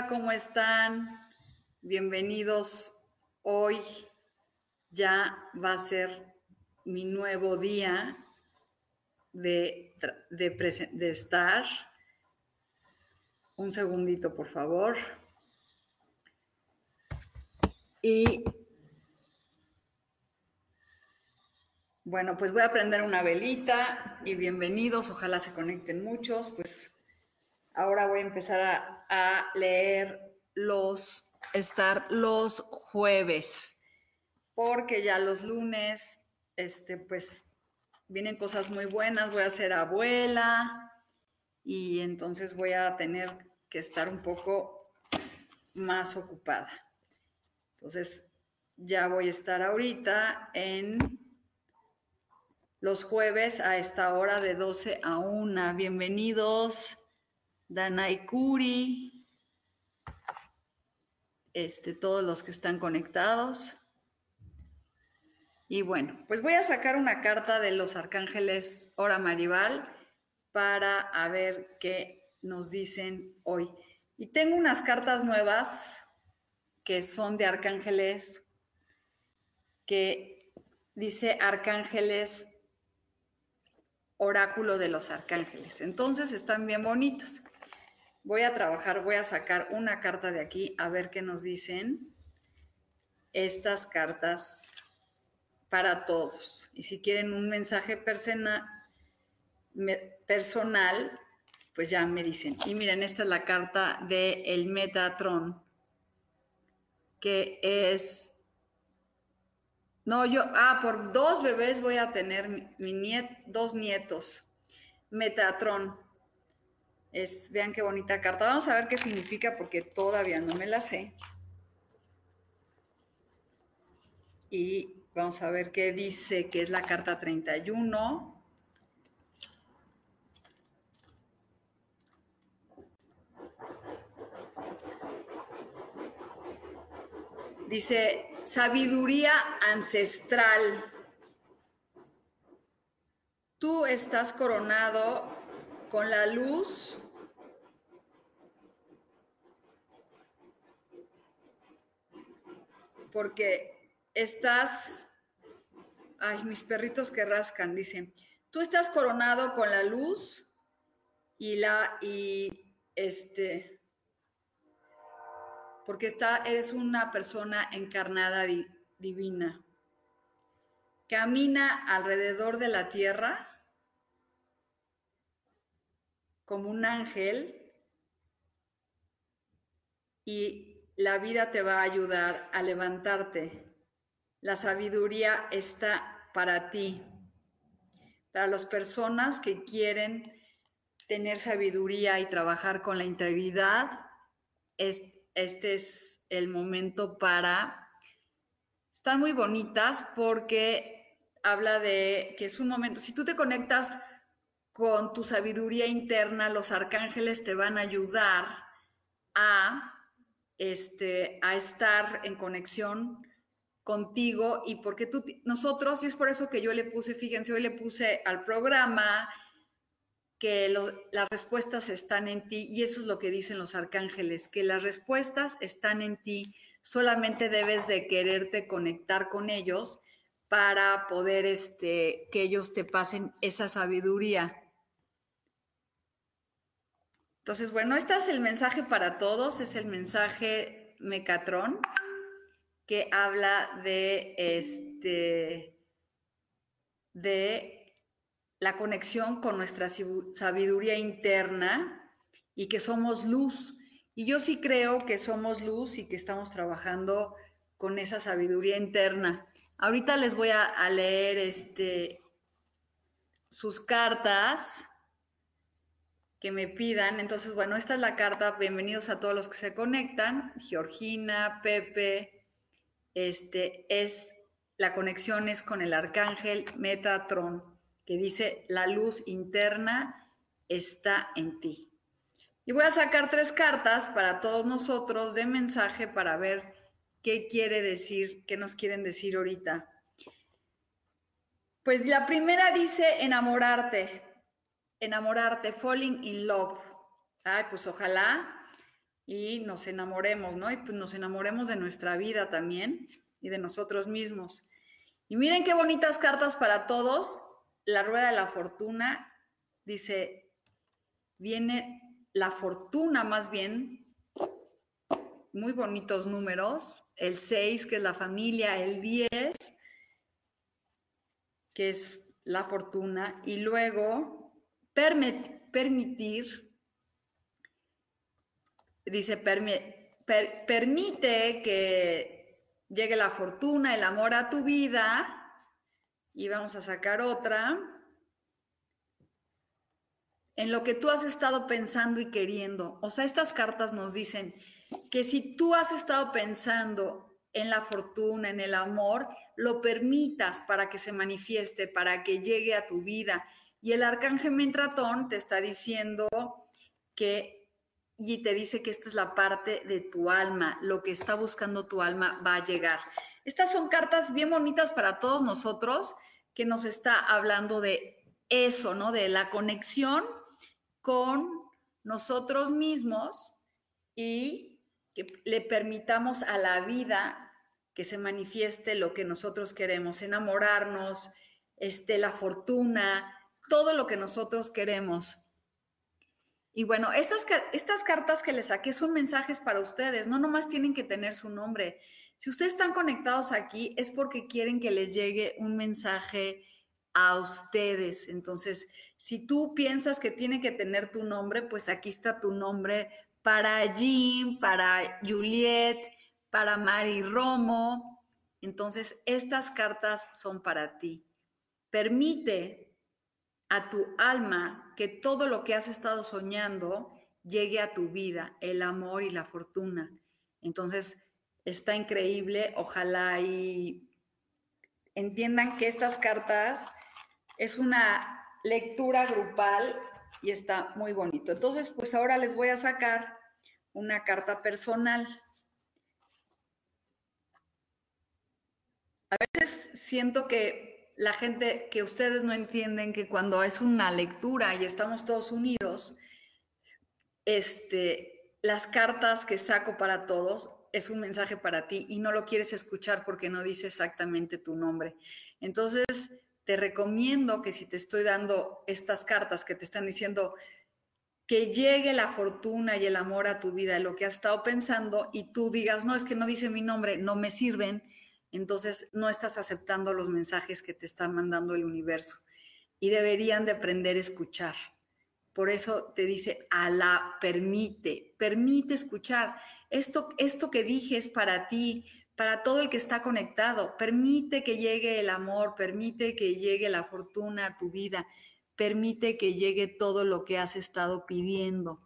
¿Cómo están? Bienvenidos. Hoy ya va a ser mi nuevo día de, de, estar. Un segundito, por favor. Y bueno, pues voy a prender una velita y bienvenidos. Ojalá se conecten muchos. Pues ahora voy a empezar a, leer los, estar los jueves, porque ya los lunes, este, pues vienen cosas muy buenas, voy a ser abuela y entonces voy a tener que estar un poco más ocupada. Entonces, ya voy a estar ahorita en los jueves a esta hora de 12 a 1. Bienvenidos. Danai Curi, este, todos los que están conectados. Y bueno, pues voy a sacar una carta de los arcángeles Hora Maribal para ver qué nos dicen hoy. Y tengo unas cartas nuevas que son de arcángeles que dice arcángeles oráculo de los arcángeles. Entonces están bien bonitos. Voy a trabajar, voy a sacar una carta de aquí a ver qué nos dicen estas cartas para todos. Y si quieren un mensaje personal, pues ya me dicen. Y miren, esta es la carta de el Metatron, que es... No, yo, ah, por dos bebés voy a tener mi, dos nietos. Metatron vean qué bonita carta. Vamos a ver qué significa porque todavía no me la sé. Y vamos a ver qué dice que es la carta 31. Dice, sabiduría ancestral. Tú estás coronado con la luz porque estás, ay, mis perritos que rascan, dicen, tú estás coronado con la luz y la, y este, porque está, eres una persona encarnada divina. Camina alrededor de la tierra como un ángel y la vida te va a ayudar a levantarte. La sabiduría está para ti. Para las personas que quieren tener sabiduría y trabajar con la integridad, este es el momento para estar muy bonitas porque habla de que es un momento, si tú te conectas con tu sabiduría interna, los arcángeles te van a ayudar a este, a estar en conexión contigo y porque tú, nosotros, y es por eso que yo le puse, fíjense, hoy le puse al programa que las respuestas están en ti y eso es lo que dicen los arcángeles, que las respuestas están en ti, solamente debes de quererte conectar con ellos para poder este, que ellos te pasen esa sabiduría. Entonces, bueno, este es el mensaje para todos, es el mensaje Mecatrón que habla de este de la conexión con nuestra sabiduría interna y que somos luz. Y yo sí creo que somos luz y que estamos trabajando con esa sabiduría interna. Ahorita les voy a, a leer este, sus cartas que me pidan. Entonces, bueno, esta es la carta. Bienvenidos a todos los que se conectan. Georgina, Pepe, este es la conexión es con el arcángel Metatron, que dice, la luz interna está en ti. Y voy a sacar tres cartas para todos nosotros de mensaje para ver qué quiere decir, qué nos quieren decir ahorita. Pues la primera dice enamorarte enamorarte, falling in love. Ay, pues ojalá y nos enamoremos, ¿no? Y pues nos enamoremos de nuestra vida también y de nosotros mismos. Y miren qué bonitas cartas para todos. La rueda de la fortuna dice, viene la fortuna más bien, muy bonitos números, el 6 que es la familia, el 10 que es la fortuna y luego permitir, dice, permite que llegue la fortuna, el amor a tu vida. Y vamos a sacar otra. En lo que tú has estado pensando y queriendo. O sea, estas cartas nos dicen que si tú has estado pensando en la fortuna, en el amor, lo permitas para que se manifieste, para que llegue a tu vida y el arcángel Mentratón te está diciendo que, y te dice que esta es la parte de tu alma, lo que está buscando tu alma va a llegar. Estas son cartas bien bonitas para todos nosotros, que nos está hablando de eso, ¿no? De la conexión con nosotros mismos y que le permitamos a la vida que se manifieste lo que nosotros queremos, enamorarnos, este, la fortuna, todo lo que nosotros queremos. Y bueno, estas, estas cartas que les saqué son mensajes para ustedes, no nomás tienen que tener su nombre. Si ustedes están conectados aquí es porque quieren que les llegue un mensaje a ustedes. Entonces, si tú piensas que tiene que tener tu nombre, pues aquí está tu nombre para Jim, para Juliet, para Mari Romo. Entonces, estas cartas son para ti. Permite a tu alma que todo lo que has estado soñando llegue a tu vida, el amor y la fortuna. Entonces, está increíble, ojalá y entiendan que estas cartas es una lectura grupal y está muy bonito. Entonces, pues ahora les voy a sacar una carta personal. A veces siento que la gente que ustedes no entienden que cuando es una lectura y estamos todos unidos, este, las cartas que saco para todos es un mensaje para ti y no lo quieres escuchar porque no dice exactamente tu nombre. Entonces, te recomiendo que si te estoy dando estas cartas que te están diciendo que llegue la fortuna y el amor a tu vida, lo que has estado pensando y tú digas, no, es que no dice mi nombre, no me sirven, entonces no estás aceptando los mensajes que te está mandando el universo y deberían de aprender a escuchar. Por eso te dice, la permite, permite escuchar. Esto, esto que dije es para ti, para todo el que está conectado. Permite que llegue el amor, permite que llegue la fortuna a tu vida, permite que llegue todo lo que has estado pidiendo,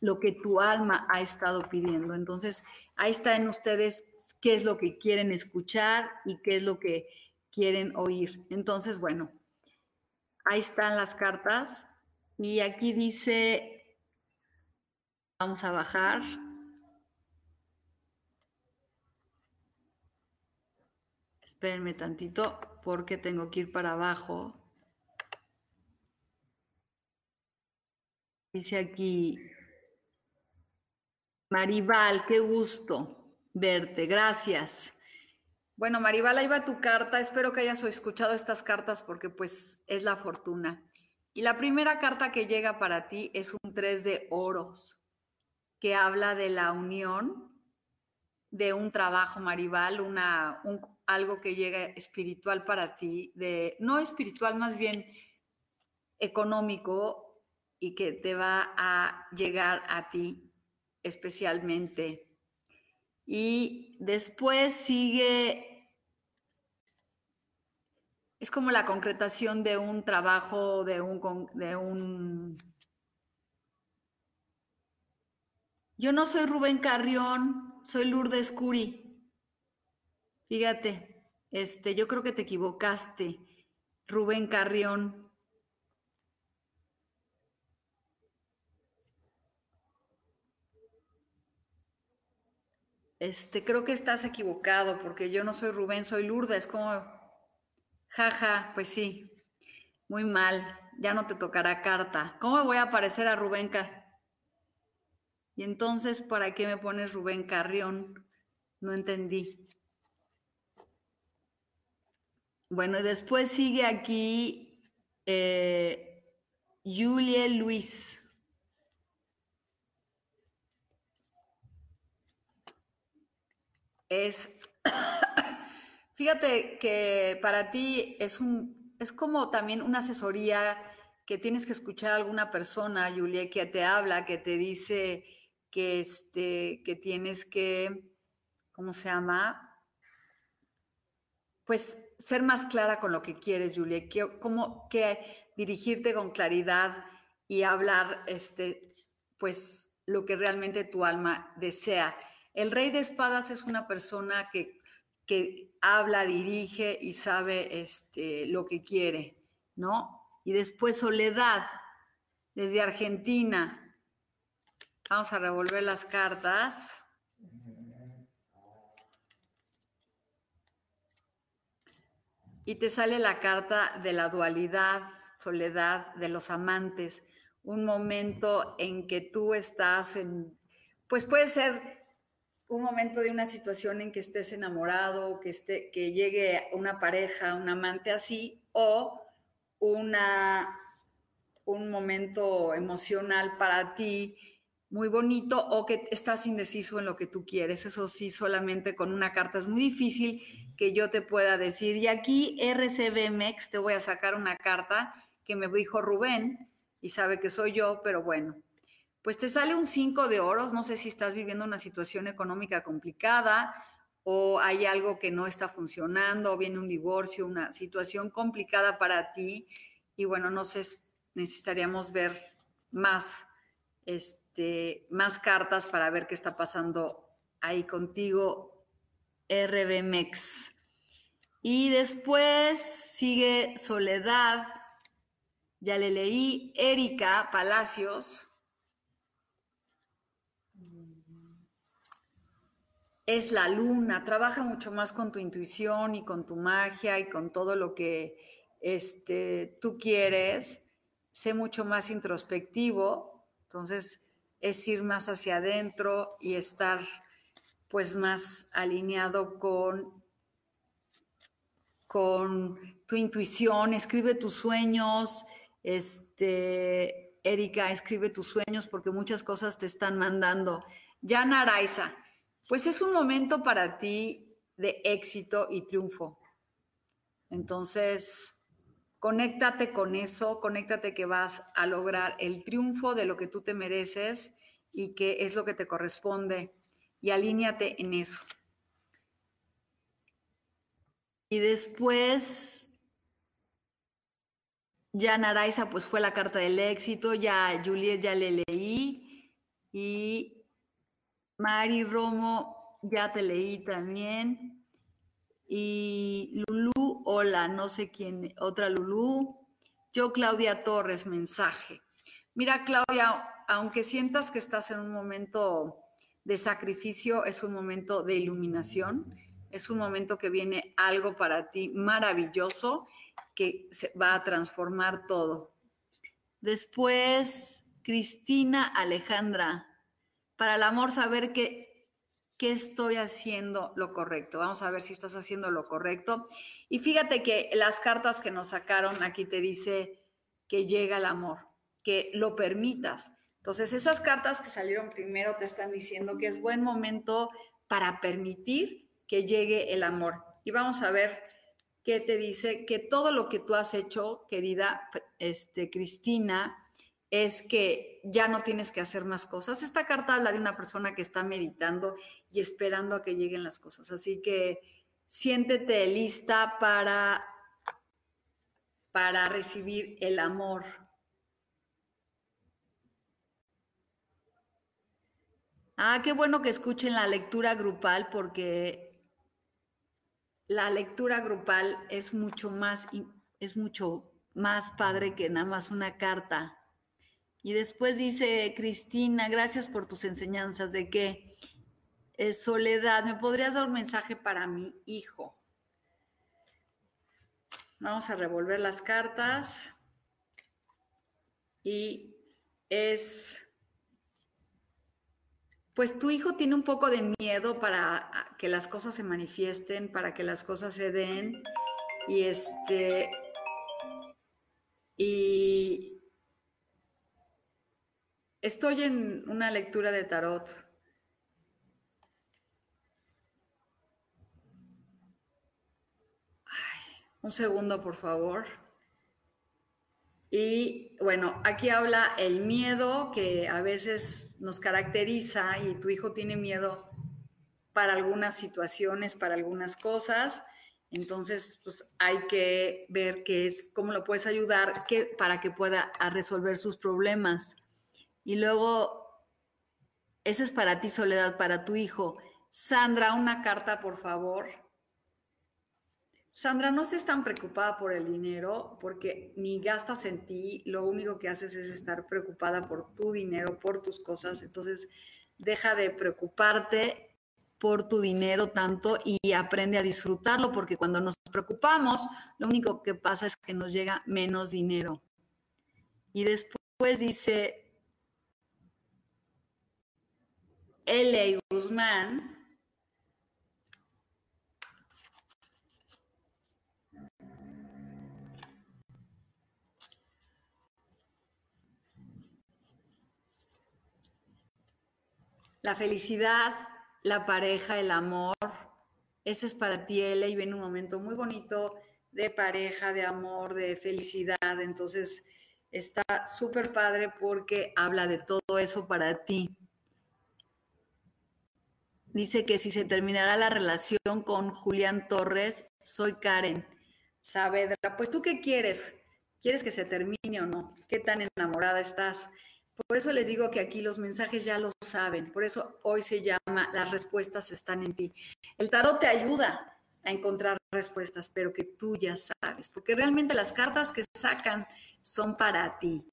lo que tu alma ha estado pidiendo. Entonces, ahí está en ustedes qué es lo que quieren escuchar y qué es lo que quieren oír. Entonces, bueno, ahí están las cartas y aquí dice, vamos a bajar. Espérenme tantito porque tengo que ir para abajo. Dice aquí, Maribal, qué gusto verte. Gracias. Bueno, Maribal, ahí va tu carta. Espero que hayas escuchado estas cartas porque pues es la fortuna. Y la primera carta que llega para ti es un 3 de oros, que habla de la unión, de un trabajo maribal, una, algo que llega espiritual para ti, de, no espiritual, más bien económico y que te va a llegar a ti especialmente. Y después sigue es como la concretación de un trabajo, de un, de un... Yo no soy Rubén Carrión, soy Lourdes Curi. Fíjate, este, yo creo que te equivocaste, Rubén Carrión. Este, creo que estás equivocado porque yo no soy Rubén, soy Lourdes, como Jaja, pues sí, muy mal, ya no te tocará carta. ¿Cómo voy a aparecer a Rubén Car? Y entonces, ¿para qué me pones Rubén Carrión? No entendí. Bueno, y después sigue aquí eh, Julie Luis. Es Fíjate que para ti es un es como también una asesoría que tienes que escuchar a alguna persona, Julia, que te habla, que te dice que este que tienes que ¿cómo se llama? Pues ser más clara con lo que quieres, Julia, que cómo que dirigirte con claridad y hablar este pues lo que realmente tu alma desea. El rey de espadas es una persona que que habla, dirige y sabe este, lo que quiere, ¿no? Y después Soledad, desde Argentina. Vamos a revolver las cartas. Y te sale la carta de la dualidad, soledad, de los amantes, un momento en que tú estás en, pues puede ser un momento de una situación en que estés enamorado, que, esté, que llegue una pareja, un amante así, o una, un momento emocional para ti muy bonito o que estás indeciso en lo que tú quieres. Eso sí, solamente con una carta es muy difícil que yo te pueda decir. Y aquí RCBMX te voy a sacar una carta que me dijo Rubén y sabe que soy yo, pero bueno, pues te sale un 5 de oros, no sé si estás viviendo una situación económica complicada o hay algo que no está funcionando, o viene un divorcio, una situación complicada para ti y bueno, no sé, necesitaríamos ver más, este, más cartas para ver qué está pasando ahí contigo, RBMX. Y después sigue Soledad, ya le leí, Erika Palacios es la luna, trabaja mucho más con tu intuición y con tu magia y con todo lo que este, tú quieres, sé mucho más introspectivo, entonces es ir más hacia adentro y estar pues más alineado con, con tu intuición, escribe tus sueños, este, Erika, escribe tus sueños porque muchas cosas te están mandando. Ya Naraiza, pues es un momento para ti de éxito y triunfo. Entonces, conéctate con eso, conéctate que vas a lograr el triunfo de lo que tú te mereces y que es lo que te corresponde y alíñate en eso. Y después, ya Naraiza, pues fue la carta del éxito, ya Juliet ya le leí y Mari Romo, ya te leí también. Y Lulú, hola, no sé quién, otra Lulú. Yo, Claudia Torres, mensaje. Mira, Claudia, aunque sientas que estás en un momento de sacrificio, es un momento de iluminación, es un momento que viene algo para ti maravilloso que se va a transformar todo. Después, Cristina Alejandra, para el amor saber que, que estoy haciendo lo correcto. Vamos a ver si estás haciendo lo correcto. Y fíjate que las cartas que nos sacaron aquí te dice que llega el amor, que lo permitas. Entonces, esas cartas que salieron primero te están diciendo que es buen momento para permitir que llegue el amor. Y vamos a ver qué te dice que todo lo que tú has hecho, querida este, Cristina, es que ya no tienes que hacer más cosas. Esta carta habla de una persona que está meditando y esperando a que lleguen las cosas. Así que siéntete lista para, para recibir el amor Ah, qué bueno que escuchen la lectura grupal porque la lectura grupal es mucho más, es mucho más padre que nada más una carta. Y después dice Cristina, gracias por tus enseñanzas de que es Soledad, ¿me podrías dar un mensaje para mi hijo? Vamos a revolver las cartas. Y es pues tu hijo tiene un poco de miedo para que las cosas se manifiesten, para que las cosas se den. Y este. Y. Estoy en una lectura de tarot. un segundo, por favor. Y bueno, aquí habla el miedo que a veces nos caracteriza y tu hijo tiene miedo para algunas situaciones, para algunas cosas. Entonces, pues hay que ver qué es, cómo lo puedes ayudar para que pueda resolver sus problemas. Y luego, ese es para ti, Soledad, para tu hijo. Sandra, una carta, por favor. Sandra, no estés tan preocupada por el dinero porque ni gastas en ti, lo único que haces es estar preocupada por tu dinero, por tus cosas, entonces deja de preocuparte por tu dinero tanto y aprende a disfrutarlo porque cuando nos preocupamos, lo único que pasa es que nos llega menos dinero. Y después dice L. Guzmán, La felicidad, la pareja, el amor, ese es para ti, Ele, y viene un momento muy bonito de pareja, de amor, de felicidad. Entonces, está súper padre porque habla de todo eso para ti. Dice que si se terminará la relación con Julián Torres, soy Karen Saavedra. Pues tú qué quieres? ¿Quieres que se termine o no? ¿Qué tan enamorada estás? Por eso les digo que aquí los mensajes ya lo saben. Por eso hoy se llama Las respuestas están en ti. El tarot te ayuda a encontrar respuestas, pero que tú ya sabes, porque realmente las cartas que sacan son para ti.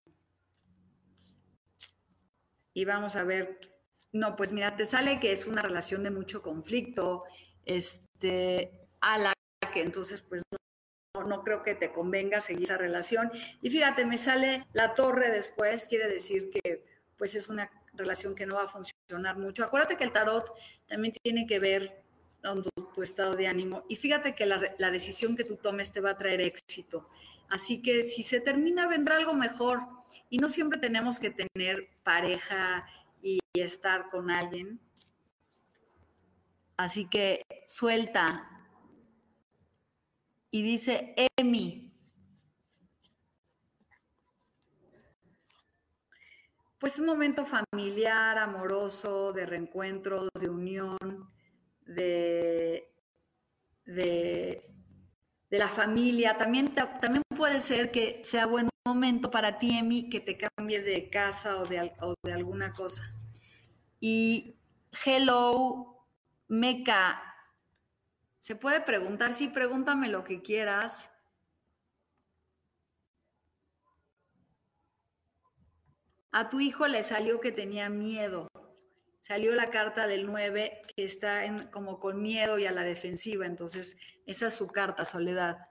Y vamos a ver, no, pues mira, te sale que es una relación de mucho conflicto, este, a la que entonces pues no creo que te convenga seguir esa relación. Y fíjate, me sale la torre después, quiere decir que pues es una relación que no va a funcionar mucho. Acuérdate que el tarot también tiene que ver con tu, estado de ánimo. Y fíjate que la, la, decisión que tú tomes te va a traer éxito. Así que si se termina, vendrá algo mejor. Y no siempre tenemos que tener pareja y estar con alguien. Así que suelta, y dice Emi. Pues un momento familiar, amoroso, de reencuentros, de unión, de, de, la familia. También, también puede ser que sea buen momento para ti, Emi, que te cambies de casa o de, o de alguna cosa. Y hello, Meca, se puede preguntar, sí, pregúntame lo que quieras. A tu hijo le salió que tenía miedo. Salió la carta del 9 que está en, como con miedo y a la defensiva. Entonces, esa es su carta, Soledad.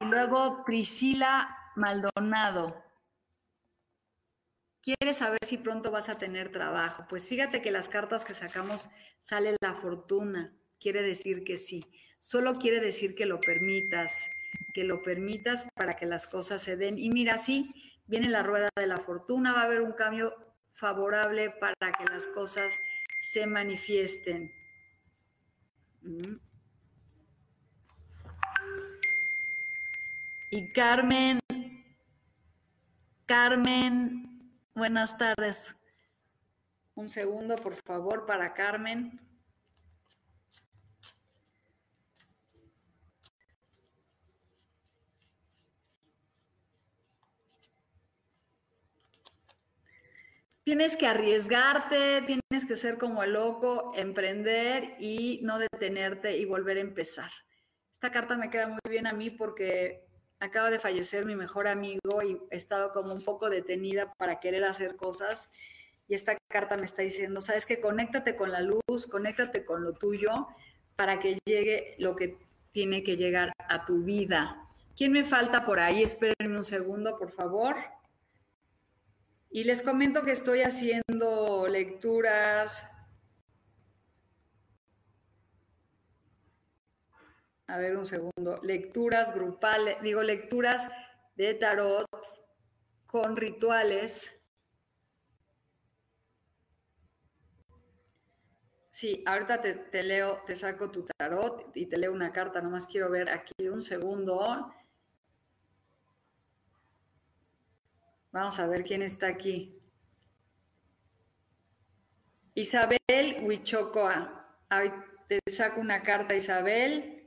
Y luego Priscila Maldonado. ¿Quieres saber si pronto vas a tener trabajo? Pues fíjate que las cartas que sacamos sale la fortuna quiere decir que sí, solo quiere decir que lo permitas. que lo permitas para que las cosas se den. Y mira, sí, viene la rueda de la fortuna, va a haber un cambio favorable para que las cosas se manifiesten. Mm. Y Carmen, Carmen, buenas tardes. Un segundo, por favor, para Carmen. Tienes que arriesgarte, tienes que ser como el loco, emprender y no detenerte y volver a empezar. Esta carta me queda muy bien a mí porque acaba de fallecer mi mejor amigo y he estado como un poco detenida para querer hacer cosas y esta carta me está diciendo, sabes que conéctate con la luz, conéctate con lo tuyo para que llegue lo que tiene que llegar a tu vida. ¿Quién me falta por ahí? Espérenme un segundo, por favor. Y les comento que estoy haciendo lecturas. A ver, un segundo. Lecturas grupales, digo, lecturas de tarot con rituales Sí, ahorita te, leo, te saco tu tarot y te leo una carta, nomás quiero ver aquí un segundo. Vamos a ver quién está aquí. Isabel Huichocoa. te saco una carta, Isabel.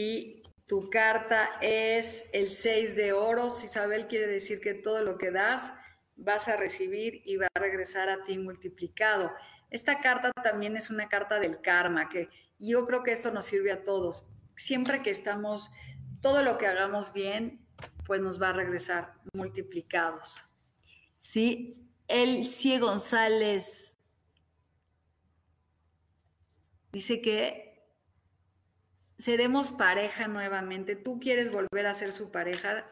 Y tu carta es el 6 de oros. Isabel quiere decir que todo lo que das vas a recibir y va a regresar a ti multiplicado. Esta carta también es una carta del karma, que yo creo que esto nos sirve a todos. Siempre que estamos, todo lo que hagamos bien, pues nos va a regresar multiplicados. ¿Sí? El C. González dice que seremos pareja nuevamente. ¿Tú quieres volver a ser su pareja?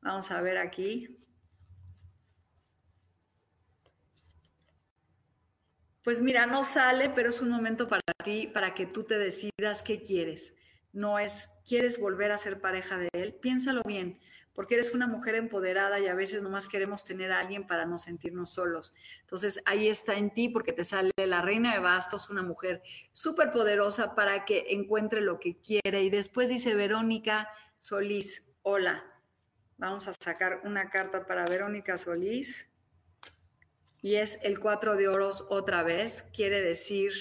Vamos a ver aquí. Pues mira, no sale, pero es un momento para ti, para que tú te decidas qué quieres. No es, ¿quieres volver a ser pareja de él? Piénsalo bien, porque eres una mujer empoderada y a veces nomás queremos tener a alguien para no sentirnos solos. Entonces ahí está en ti porque te sale la reina de bastos, una mujer súper poderosa para que encuentre lo que quiere. Y después dice Verónica Solís, hola, vamos a sacar una carta para Verónica Solís y es el cuatro de oros otra vez, quiere decir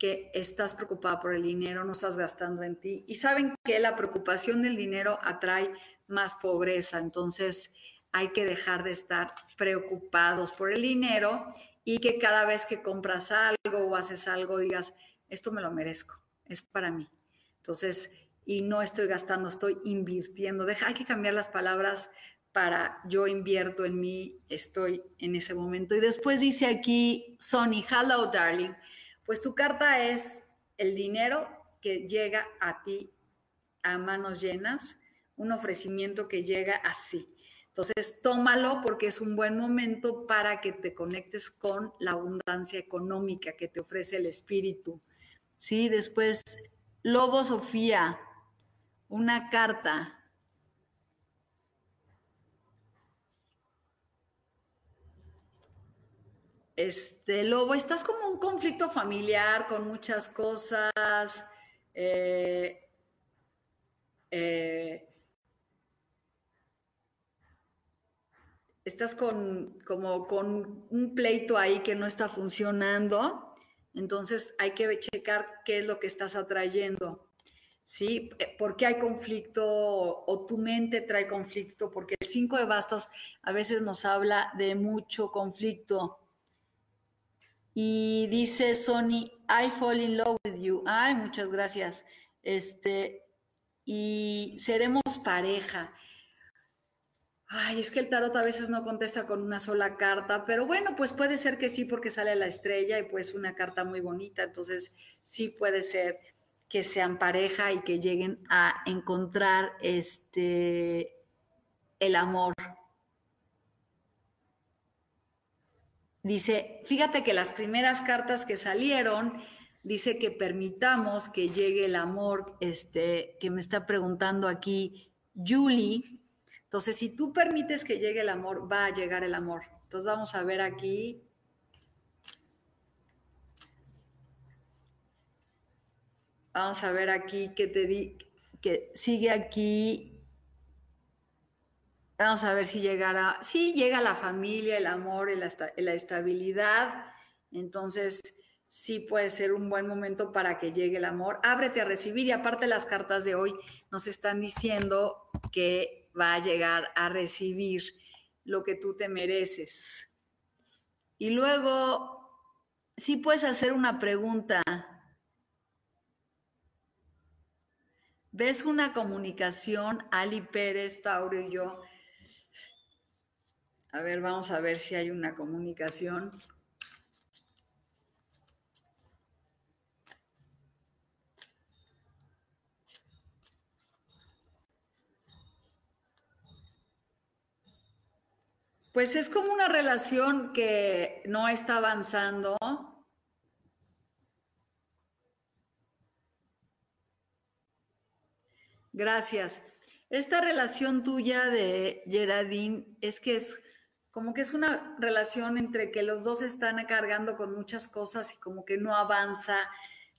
que estás preocupada por el dinero, no estás gastando en ti. Y saben que la preocupación del dinero atrae más pobreza, entonces hay que dejar de estar preocupados por el dinero y que cada vez que compras algo o haces algo digas, esto me lo merezco, es para mí. Entonces, y no estoy gastando, estoy invirtiendo. Deja, hay que cambiar las palabras para yo invierto en mí, estoy en ese momento. Y después dice aquí Sony, hello darling, pues tu carta es el dinero que llega a ti a manos llenas, un ofrecimiento que llega así. Entonces, tómalo porque es un buen momento para que te conectes con la abundancia económica que te ofrece el espíritu. Sí, después, Lobo Sofía, una carta Este, Lobo, estás como un conflicto familiar con muchas cosas. Eh, eh, estás con, como con un pleito ahí que no está funcionando. Entonces hay que checar qué es lo que estás atrayendo. ¿Sí? Eh, ¿Por qué hay conflicto o tu mente trae conflicto? Porque el 5 de bastos a veces nos habla de mucho conflicto y dice Sony, I fall in love with you. Ay, muchas gracias. Este, y seremos pareja. Ay, es que el tarot a veces no contesta con una sola carta, pero bueno, pues puede ser que sí porque sale la estrella y pues una carta muy bonita, entonces sí puede ser que sean pareja y que lleguen a encontrar este el amor Dice, fíjate que las primeras cartas que salieron dice que permitamos que llegue el amor, este, que me está preguntando aquí Julie. Entonces, si tú permites que llegue el amor, va a llegar el amor. Entonces, vamos a ver aquí. Vamos a ver aquí que te di, que sigue aquí. Vamos a ver si llegará. Sí, llega la familia, el amor, la, la estabilidad. Entonces, sí puede ser un buen momento para que llegue el amor. Ábrete a recibir y aparte las cartas de hoy nos están diciendo que va a llegar a recibir lo que tú te mereces. Y luego, sí puedes hacer una pregunta. ¿Ves una comunicación, Ali Pérez, Tauro y yo? A ver, vamos a ver si hay una comunicación. Pues es como una relación que no está avanzando. Gracias. Esta relación tuya de Geraldine es que es como que es una relación entre que los dos están cargando con muchas cosas y como que no avanza,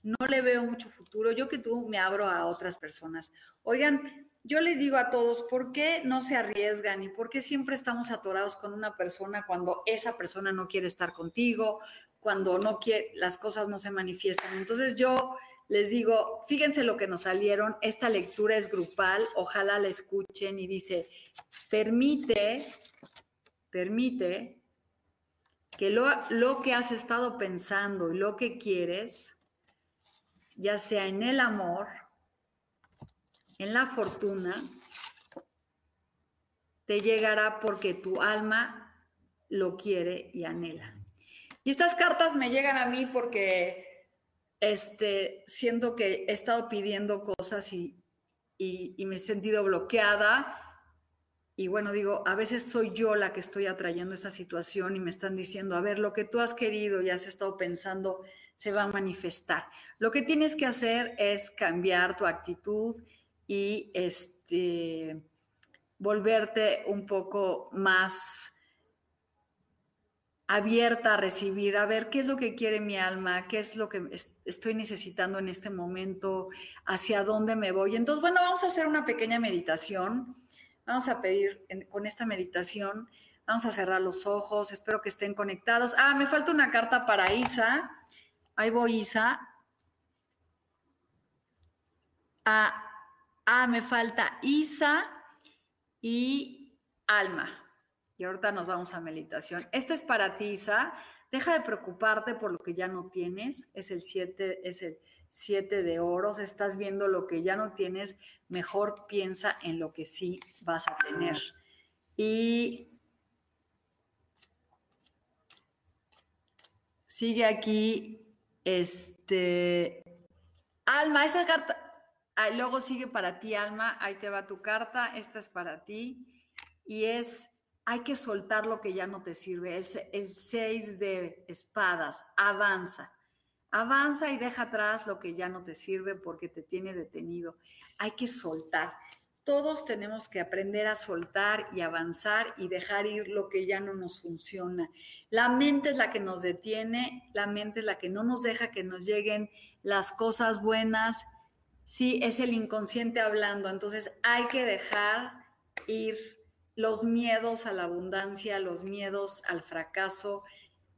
no le veo mucho futuro. Yo que tú me abro a otras personas. Oigan, yo les digo a todos, ¿por qué no se arriesgan y por qué siempre estamos atorados con una persona cuando esa persona no quiere estar contigo, cuando no quiere, las cosas no se manifiestan? Entonces yo les digo, fíjense lo que nos salieron, esta lectura es grupal, ojalá la escuchen y dice, permite, permite que lo, lo que has estado pensando y lo que quieres, ya sea en el amor, en la fortuna, te llegará porque tu alma lo quiere y anhela. Y estas cartas me llegan a mí porque este, siento que he estado pidiendo cosas y, y, me he sentido bloqueada. Y bueno, digo, a veces soy yo la que estoy atrayendo esta situación y me están diciendo, a ver, lo que tú has querido y has estado pensando se va a manifestar. Lo que tienes que hacer es cambiar tu actitud y este, volverte un poco más abierta a recibir, a ver qué es lo que quiere mi alma, qué es lo que estoy necesitando en este momento, hacia dónde me voy. Entonces, bueno, vamos a hacer una pequeña meditación. Vamos a pedir con esta meditación, vamos a cerrar los ojos, espero que estén conectados. Ah, me falta una carta para Isa. Ahí voy, Isa. Ah, Ah, me falta Isa y Alma. Y ahorita nos vamos a meditación. Esta es para ti, Isa. Deja de preocuparte por lo que ya no tienes. Es el 7, es el 7 de oros. Estás viendo lo que ya no tienes. Mejor piensa en lo que sí vas a tener. Y sigue aquí este Alma, esa carta Ah, luego sigue para ti, Alma, ahí te va tu carta, esta es para ti. Y es, hay que soltar lo que ya no te sirve. El, el seis de espadas, avanza. Avanza y deja atrás lo que ya no te sirve porque te tiene detenido. Hay que soltar. Todos tenemos que aprender a soltar y avanzar y dejar ir lo que ya no nos funciona. La mente es la que nos detiene, la mente es la que no nos deja que nos lleguen las cosas buenas sí es el inconsciente hablando. Entonces hay que dejar ir los miedos a la abundancia, los miedos al fracaso.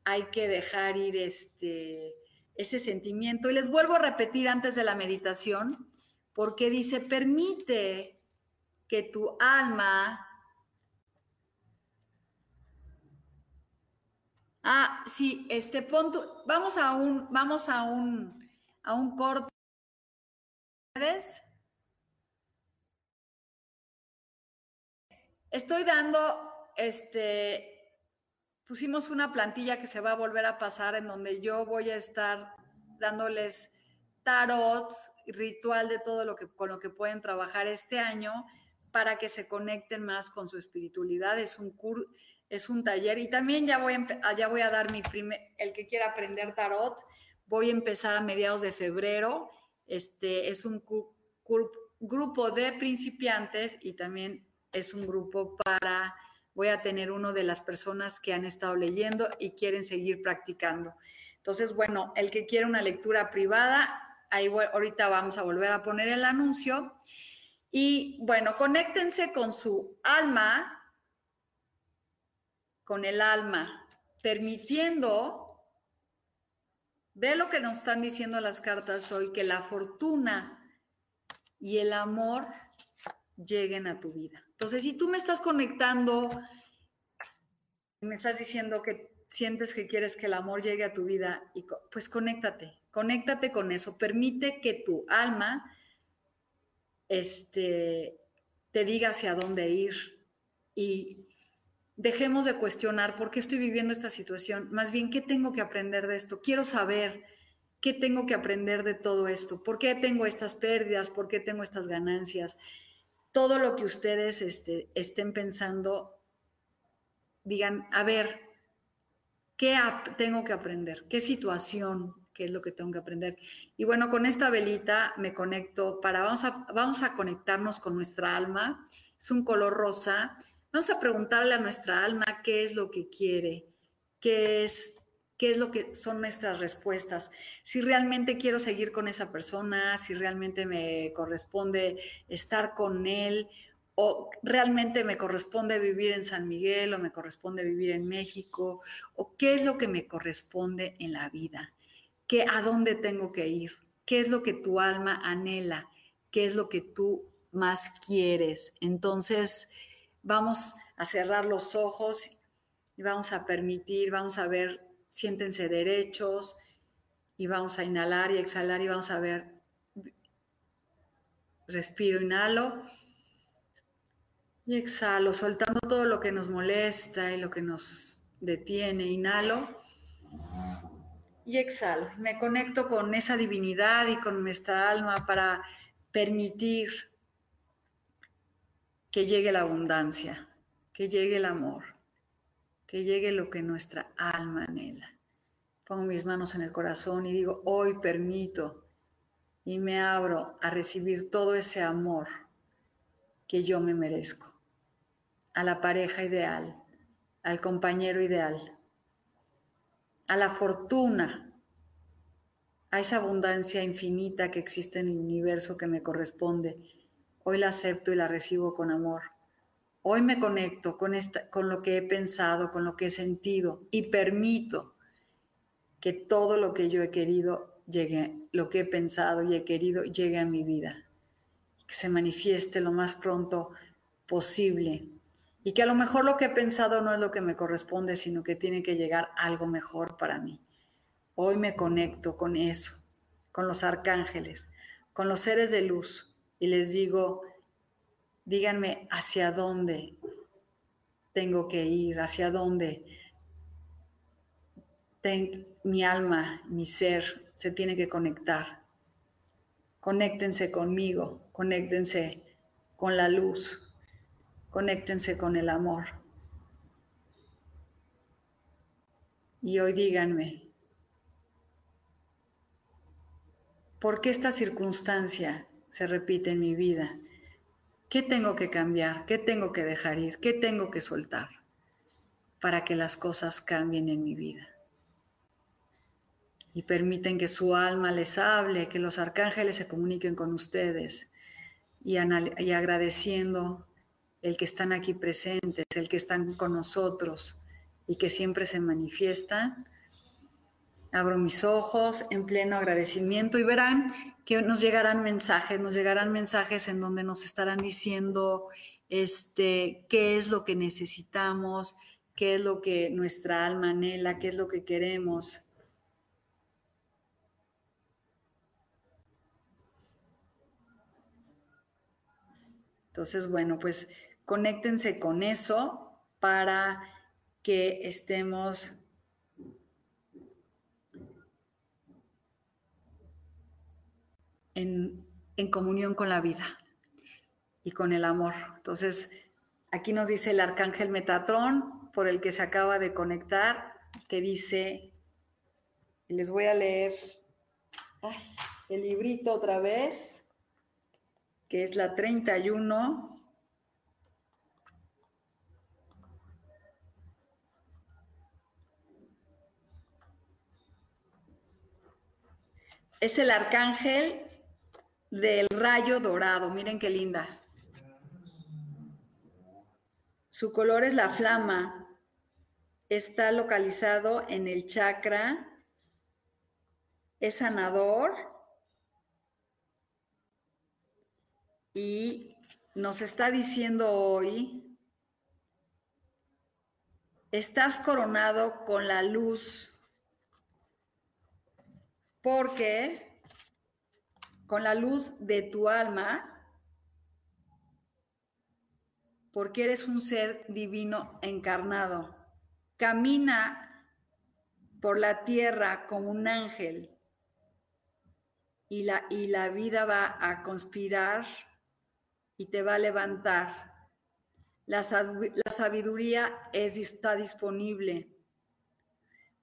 Hay que dejar ir este, ese sentimiento. Y les vuelvo a repetir antes de la meditación, porque dice, permite que tu alma... Ah, sí, este, punto vamos a un, vamos a un, a un corte Estoy dando, este, pusimos una plantilla que se va a volver a pasar en donde yo voy a estar dándoles tarot, ritual de todo lo que con lo que pueden trabajar este año para que se conecten más con su espiritualidad. Es un es un taller y también ya voy a, ya voy a dar mi primer, el que quiera aprender tarot, Voy a empezar a mediados de febrero. Este es un grupo de principiantes y también es un grupo para, voy a tener uno de las personas que han estado leyendo y quieren seguir practicando. Entonces, bueno, el que quiere una lectura privada, ahí ahorita vamos a volver a poner el anuncio. Y bueno, conéctense con su alma, con el alma, permitiendo, ve lo que nos están diciendo las cartas hoy, que la fortuna y el amor lleguen a tu vida. Entonces, si tú me estás conectando, me estás diciendo que sientes que quieres que el amor llegue a tu vida, y pues conéctate, conéctate con eso, permite que tu alma este, te diga hacia dónde ir y dejemos de cuestionar por qué estoy viviendo esta situación, más bien qué tengo que aprender de esto, quiero saber qué tengo que aprender de todo esto, por qué tengo estas pérdidas, por qué tengo estas ganancias, todo lo que ustedes este, estén pensando, digan, a ver, ¿qué tengo que aprender? ¿Qué situación? ¿Qué es lo que tengo que aprender? Y bueno, con esta velita me conecto para, vamos a, vamos a conectarnos con nuestra alma. Es un color rosa. Vamos a preguntarle a nuestra alma qué es lo que quiere, qué es qué es lo que son nuestras respuestas. Si realmente quiero seguir con esa persona, si realmente me corresponde estar con él, o realmente me corresponde vivir en San Miguel, o me corresponde vivir en México, o qué es lo que me corresponde en la vida, ¿Qué, a dónde tengo que ir, qué es lo que tu alma anhela, qué es lo que tú más quieres. Entonces, vamos a cerrar los ojos y vamos a permitir, vamos a ver siéntense derechos y vamos a inhalar y exhalar y vamos a ver, respiro, inhalo y exhalo, soltando todo lo que nos molesta y lo que nos detiene, inhalo y exhalo. Me conecto con esa divinidad y con nuestra alma para permitir que llegue la abundancia, que llegue el amor que llegue lo que nuestra alma anhela. Pongo mis manos en el corazón y digo, hoy permito y me abro a recibir todo ese amor que yo me merezco, a la pareja ideal, al compañero ideal, a la fortuna, a esa abundancia infinita que existe en el universo que me corresponde. Hoy la acepto y la recibo con amor. Hoy me conecto con, esta, con lo que he pensado, con lo que he sentido y permito que todo lo que yo he querido llegue, lo que he pensado y he querido llegue a mi vida, que se manifieste lo más pronto posible y que a lo mejor lo que he pensado no es lo que me corresponde, sino que tiene que llegar algo mejor para mí. Hoy me conecto con eso, con los arcángeles, con los seres de luz y les digo, díganme hacia dónde tengo que ir, hacia dónde mi alma, mi ser se tiene que conectar. Conéctense conmigo, conéctense con la luz, conéctense con el amor. Y hoy díganme, ¿por qué esta circunstancia se repite en mi vida? ¿Qué tengo que cambiar? ¿Qué tengo que dejar ir? ¿Qué tengo que soltar para que las cosas cambien en mi vida? Y permiten que su alma les hable, que los arcángeles se comuniquen con ustedes y, agradeciendo el que están aquí presentes, el que están con nosotros y que siempre se manifiestan. Abro mis ojos en pleno agradecimiento y verán que nos llegarán mensajes, nos llegarán mensajes en donde nos estarán diciendo este, qué es lo que necesitamos, qué es lo que nuestra alma anhela, qué es lo que queremos. Entonces, bueno, pues conéctense con eso para que estemos en, comunión con la vida y con el amor. Entonces, aquí nos dice el arcángel Metatrón, por el que se acaba de conectar, que dice, les voy a leer el librito otra vez, que es la 31. Es el arcángel del rayo dorado. Miren qué linda. Su color es la flama. Está localizado en el chakra. Es sanador. Y nos está diciendo hoy, estás coronado con la luz porque con la luz de tu alma, porque eres un ser divino encarnado, camina por la tierra como un ángel y la, y la vida va a conspirar y te va a levantar. La, la sabiduría es, está disponible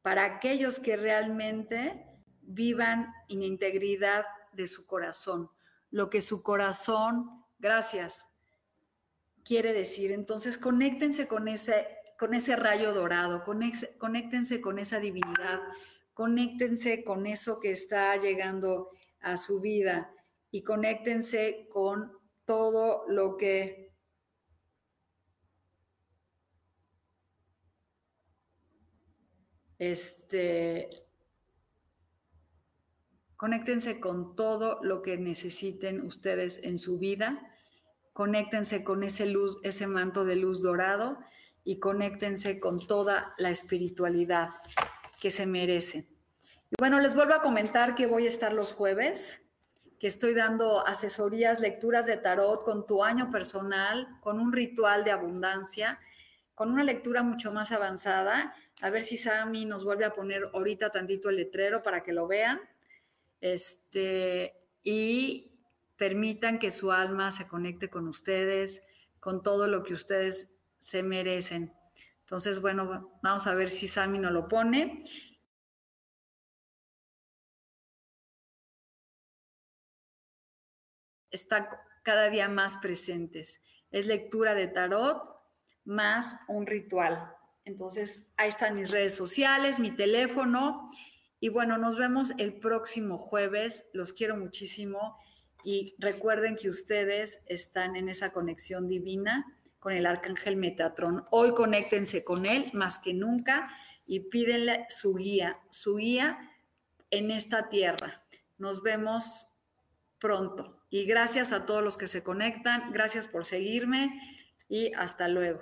para aquellos que realmente vivan en integridad de su corazón, lo que su corazón, gracias, quiere decir. Entonces, conéctense con ese, con ese rayo dorado, conéctense con esa divinidad, conéctense con eso que está llegando a su vida y conéctense con todo lo que este Conéctense con todo lo que necesiten ustedes en su vida. Conéctense con ese luz, ese manto de luz dorado y conéctense con toda la espiritualidad que se merecen. Y bueno, les vuelvo a comentar que voy a estar los jueves, que estoy dando asesorías, lecturas de tarot con tu año personal, con un ritual de abundancia, con una lectura mucho más avanzada. A ver si Sami nos vuelve a poner ahorita tantito el letrero para que lo vean este, y permitan que su alma se conecte con ustedes, con todo lo que ustedes se merecen. Entonces, bueno, vamos a ver si Sami nos lo pone. Está cada día más presentes. Es lectura de tarot más un ritual. Entonces, ahí están mis redes sociales, mi teléfono y bueno, nos vemos el próximo jueves. Los quiero muchísimo y recuerden que ustedes están en esa conexión divina con el arcángel Metatron. Hoy conéctense con él más que nunca y pídenle su guía, su guía en esta tierra. Nos vemos pronto. Y gracias a todos los que se conectan, gracias por seguirme y hasta luego.